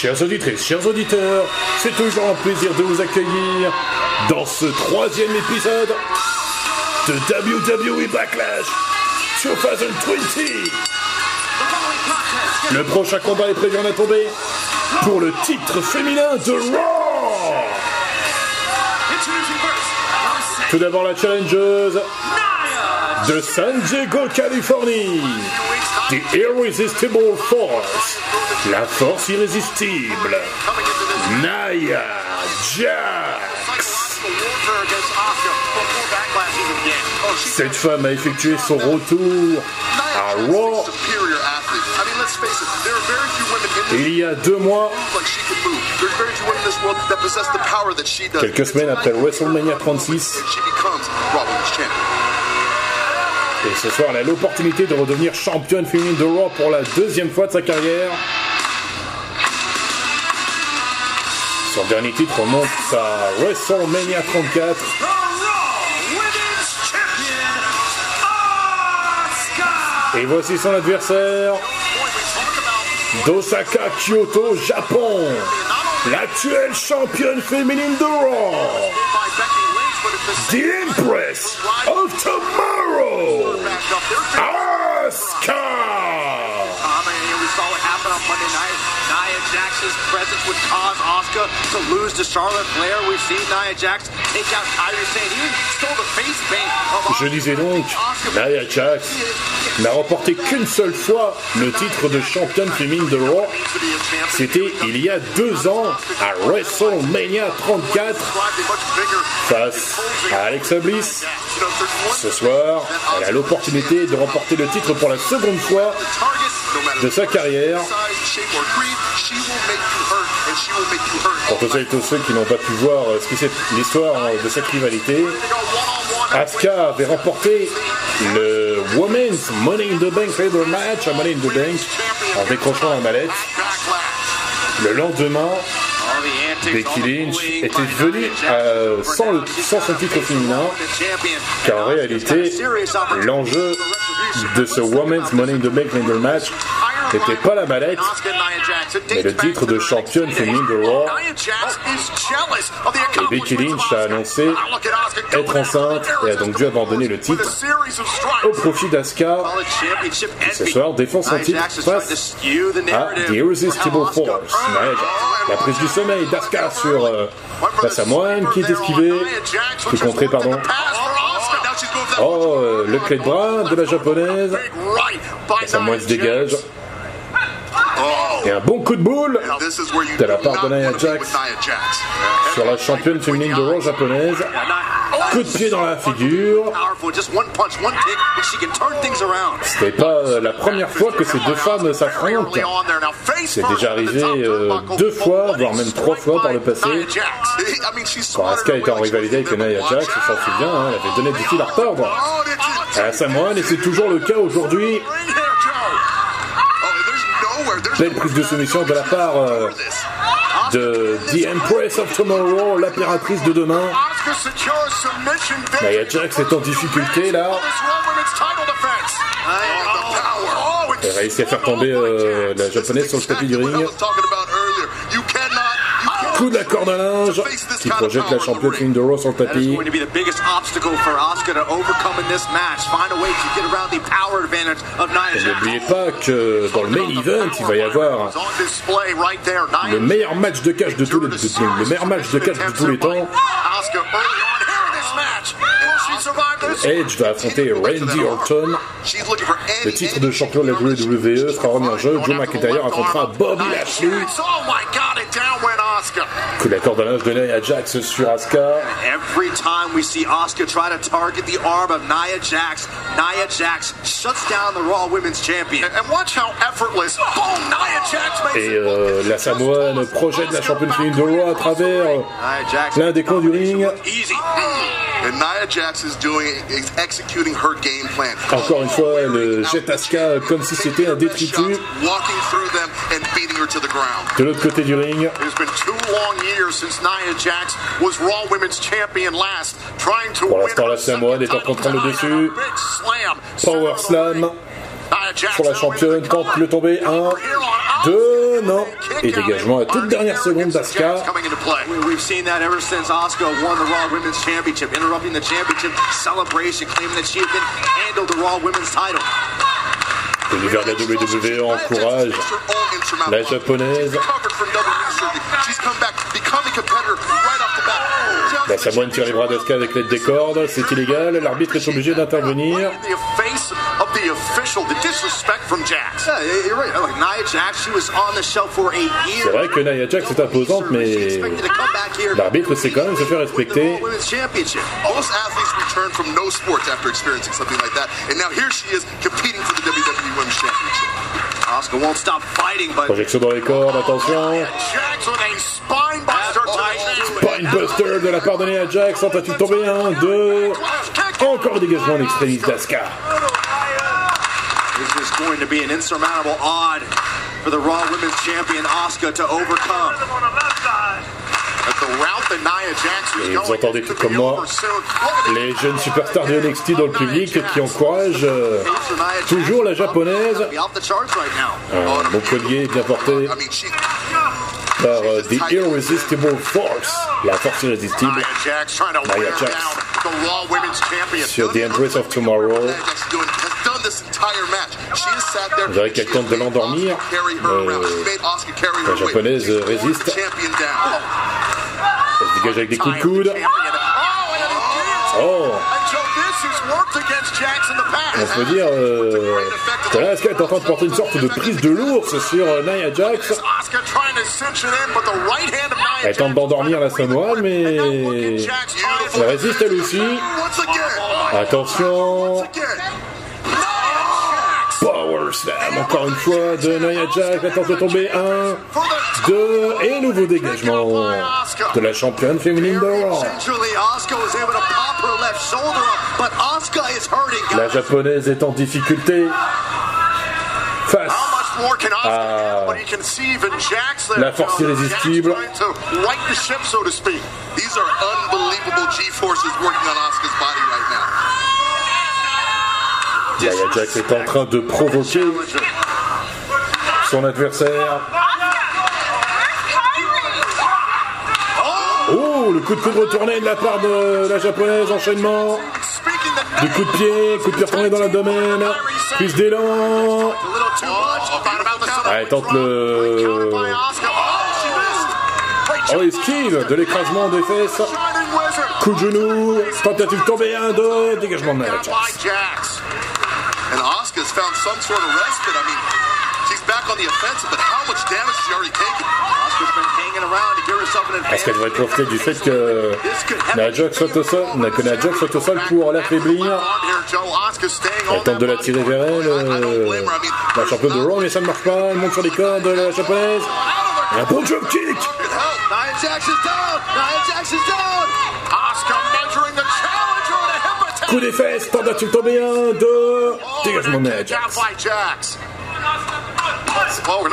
Chers auditrices, chers auditeurs, c'est toujours un plaisir de vous accueillir dans ce troisième épisode de WWE Backlash 2020. Le prochain combat est prévu en a tombé pour le titre féminin de Raw. Tout d'abord la challengeuse de San Diego, Californie. The Irresistible Force. La force irrésistible. Naya Jax. Cette femme a effectué son retour à Raw il y a deux mois, quelques semaines après WrestleMania 36. Et ce soir, elle a l'opportunité de redevenir championne féminine de Raw pour la deuxième fois de sa carrière. Son dernier titre remonte à WrestleMania 34. Et voici son adversaire d'Osaka Kyoto, Japon, l'actuelle championne féminine de Raw, The Empress of Tomorrow, Tomorrow, Oscar! We saw what happened on Monday night. Jax's presence would cause Asuka to lose to Charlotte Flair. We've seen Nia Jax take out Kyrie Sane. Even stole the face paint of Je disais donc, Nia Jax n'a remporté qu'une seule fois le titre de championne féminine de Raw. C'était il y a deux ans à WrestleMania 34 face à Alexa Bliss. Ce soir, elle a l'opportunité de remporter le titre pour la seconde fois de sa carrière. Pour et tous ceux qui n'ont pas pu voir ce que c'est l'histoire de cette rivalité, Asuka avait remporté le Women's Money in the Bank Ladder Match à Money in the Bank en décrochant la mallette. Le lendemain, Becky Lynch était venue euh, sans, sans son titre féminin, car en réalité, l'enjeu de ce Women's Money in the Bank Ladder Match n'était pas la mallette, mais le titre de championne féminine de Raw. Et Becky Lynch a annoncé être enceinte et a donc dû abandonner le titre au profit d'Asuka. Ce soir, défend son titre face à The Irresistible Force. La prise du sommeil d'Asuka sur euh, face à Moine qui est esquivé, qui est contré, pardon. Oh, euh, le clé de bras de la japonaise. Samoa se dégage. Et un bon coup de boule de la part de Nia Jax sur la championne féminine de Raw japonaise. Coup de pied dans la figure. C'était pas euh, la première fois que ces deux femmes s'affrontent. C'est déjà arrivé euh, deux fois, voire même trois fois par le passé. Quand Asuka était en rivalité avec Nia Jax, on s'en souvient, hein, elle avait donné du fil à retordre à Samoan et c'est toujours le cas aujourd'hui. Belle prise de soumission de la part euh, de The Empress of Tomorrow, l'impératrice de demain. Nia Jax est en difficulté là. Elle réussit à faire tomber euh, la japonaise sur le tapis du ring. Coup de la corde à linge qui projette la championne Raw sur le tapis. Et n'oubliez pas que dans le main event, il va y avoir le meilleur match de catch de tous les, de- le meilleur match de catch de tous les temps. Edge va affronter Randy Orton. Le titre de champion de la WWE sera remis en jeu. Joe McIntyre affrontera Bobby Lashley. Coup linge de Nia Jax sur Asuka. Every time we see Asuka try to target the arm of Nia Jax, Nia Jax shuts down the Raw Women's Champion. And watch how effortless. Boom! Nia Jax makes Et euh, la Samoane projette la championne féminine de Raw à travers l'un des coins du ring. Easy. And Nia Jax is doing is executing her game plan. Encore une fois, elle jette Asuka comme si c'était un détritus. De l'autre côté du ring, It's been two long years since Nia Jax was Raw Women's Champion last, trying to Pour win l'instant, la Samoane est en contrôle title dessus. Power Slam pour la championne, tente le tomber. Un, Here on 2, non. Et dégagement à toute dernière seconde d'Asuka. We've seen that ever since Asuka won the Raw Women's Championship, interrupting the championship celebration, claiming that she can handle the Raw Women's title. L'univers de la WWE encourage la japonaise. La Samoine tire les bras d'Asuka avec l'aide des cordes, c'est illégal, l'arbitre est obligé d'intervenir. C'est vrai que Nia Jax est imposante, mais l'arbitre sait quand même se faire respecter. Projection dans les cordes, attention. Spinebuster de la part de Nia Jax, tentative tomber un, deux. Encore dégagement en extrémiste. This is going to be an insurmountable odd for the Raw Women's Champion Asuka to overcome. Et vous entendez tout comme moi les jeunes superstars de NXT dans le public qui encouragent euh, toujours la japonaise. Un bon collier bien porté par euh, The Irresistible Force, la force irrésistible. Nia Jax sur The Embrace of Tomorrow. On dirait qu'elle tente de l'endormir. Euh, la japonaise résiste. Elle se dégage avec des coups de coude. Oh On peut dire, euh, qu'elle est en train de porter une sorte de prise de l'ours sur euh, Nia Jax? Elle tente d'endormir la Samoa, mais elle résiste elle aussi. Attention Encore une fois, de Nia Jax, elle tente de tomber. Un, deux, et nouveau dégagement de la championne féminine de. La japonaise est en difficulté face à la force irrésistible. Nia Jax est en train de provoquer son adversaire. Oh, le coup de coude retourné de la part de la japonaise, enchaînement. Du coup de pied, coup de pied retourné dans l'abdomen. Plus d'élan. elle tente le. Oh, esquive de l'écrasement des fesses. Coup de genou. Tentative tombée, un, deux. Dégagement de Jax. Found some sort of respite. I mean, she's back on the offensive, but how much damage has she already taken? Asuka's been hanging around to give herself an Est-ce qu'elle devrait profiter du fait que Nia soit au sol, que Nia Jax soit au sol pour l'affaiblir Elle tente de la tirer vers elle, euh, la championne de Raw, mais ça ne marche pas. Elle monte sur les cordes de la japonaise. Un bon jump kick Nia Jax is down! Nia Jax is down! Asuka measuring the Coup des fesses, tentative tombée un, deux? Dégagement de Nia Jax.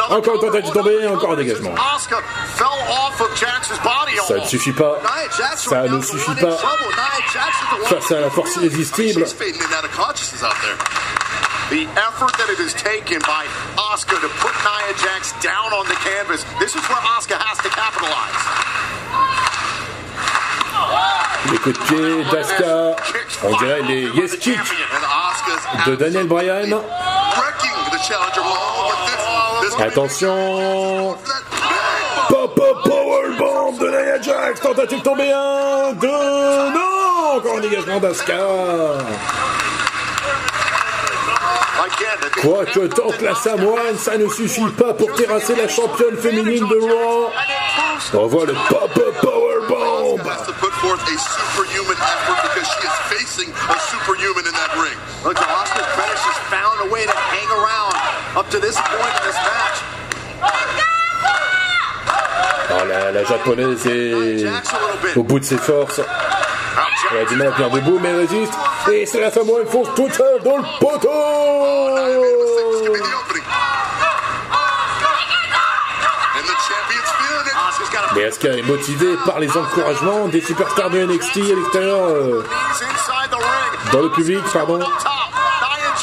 Encore une tentative tombée, encore un dégagement. Ça ne suffit pas. Ça ne suffit pas. Face à la force irrésistible. The effort that it taken by Asuka to put Jax down on the canvas, this is where Asuka has to capitalize. Les coups de pied d'Asuka, on dirait les yes kicks de Daniel Bryan. Attention Pop-up powerbomb de Nia Jax Tentative tombée un, deux, non Encore un dégagement d'Asuka Quoi que tente la Samoane, ça ne suffit pas pour terrasser la championne féminine de Raw. On voit le pop-up powerbomb. Look, Oscar's Fetish has found a way to hang around up to this point in this match. Ah, la, la japonaise est au bout de ses forces. Elle a du mal à tenir debout, mais elle résiste. Et c'est la Samoa, elle fonce toute seule dans le poteau. Mais Asuka est motivée par les encouragements des superstars de NXT à l'extérieur, euh, dans le public, pardon.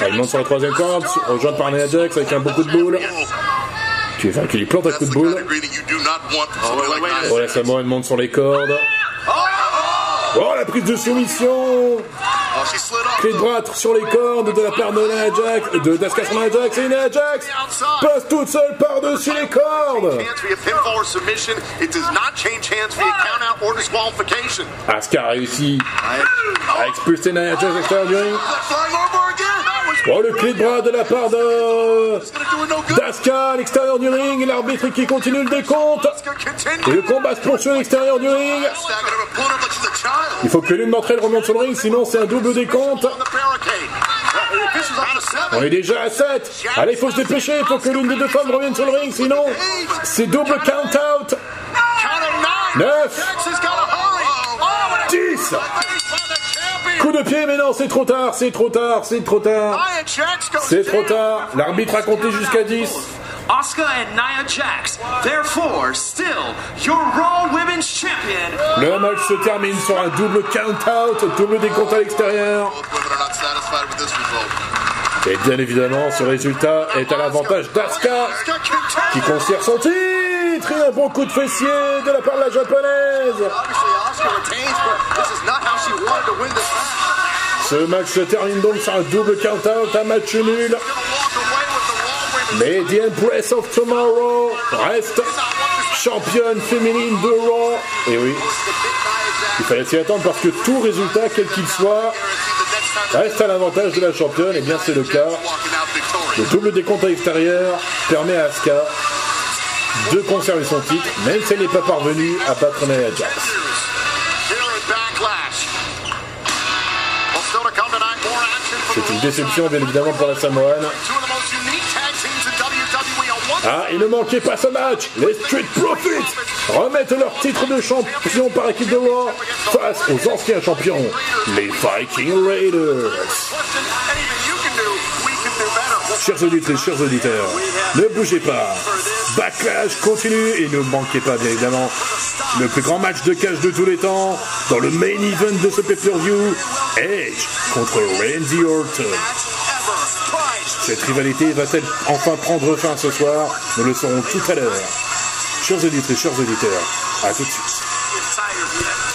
Elle monte sur la troisième corde, rejointe par Nia Jax avec un beaucoup de boule. Qui, enfin, qui lui plante un coup de boule. Oh, la Samoan monte sur les cordes. Oh, la prise de soumission Clé de bras sur les cordes de la part de Nia Jax, de Daska sur Nia Jax, et Nia Jax passe toute seule par-dessus les cordes. Asuka a réussi à expulser Nia Jax à l'extérieur du ring. Oh, le clé de bras de la part de Daska à l'extérieur du ring, l'arbitre qui continue le décompte. Le combat se poursuit à l'extérieur du ring. Il faut que l'une d'entre elles remonte sur le ring, sinon c'est un double décompte. On est déjà à 7. Allez, il faut se dépêcher, il faut que l'une des deux femmes revienne sur le ring, sinon c'est double count-out. 9. 10. Coup de pied, mais non, c'est trop tard, c'est trop tard, c'est trop tard. C'est trop tard. L'arbitre a compté jusqu'à 10. Asuka and Nia Jax, therefore still your Raw Women's Champion. Le match se termine sur un double count-out, double décompte à l'extérieur. Et bien évidemment, ce résultat est à l'avantage d'Asuka, qui conserve son titre et un bon coup de fessier de la part de la japonaise. Ce match se termine donc sur un double count-out, un match nul. Mais The Empress of Tomorrow reste championne féminine de Raw. Et oui, il fallait s'y attendre parce que tout résultat, quel qu'il soit, reste à l'avantage de la championne. Et bien c'est le cas. Le double décompte à l'extérieur permet à Asuka de conserver son titre, même si elle n'est pas parvenue à battre Nia Jax. C'est une déception bien évidemment pour la Samoane. Ah, il ne manquait pas ce match. Les Street Profits remettent leur titre de champion par équipe de Raw face aux anciens champions, les Viking Raiders. Chers auditeurs, chers auditeurs, ne bougez pas. Backlash continue et ne manquez pas, bien évidemment, le plus grand match de cash de tous les temps dans le main event de ce pay-per-view, Edge contre Randy Orton. Cette rivalité va-t-elle enfin prendre fin ce soir? Nous le saurons tout à l'heure. Chers auditeurs, chers auditeurs, à tout de suite.